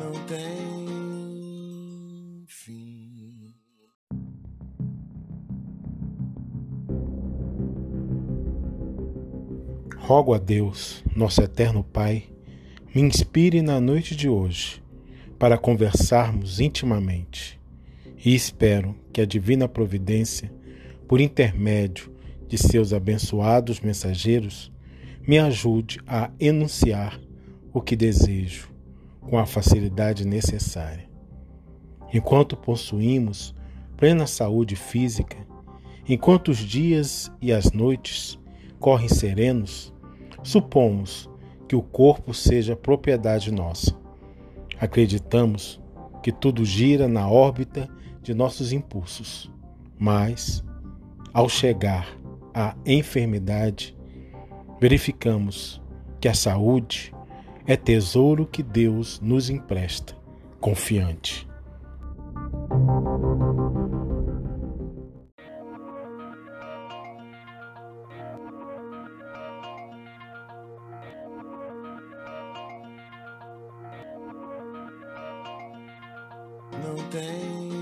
não tem fim. Rogo a Deus, nosso eterno Pai, me inspire na noite de hoje para conversarmos intimamente e espero que a divina providência, por intermédio de seus abençoados mensageiros, me ajude a enunciar o que desejo com a facilidade necessária. Enquanto possuímos plena saúde física, enquanto os dias e as noites correm serenos, supomos que o corpo seja propriedade nossa. Acreditamos que tudo gira na órbita de nossos impulsos, mas, ao chegar à enfermidade, verificamos que a saúde é tesouro que Deus nos empresta, confiante. Não tem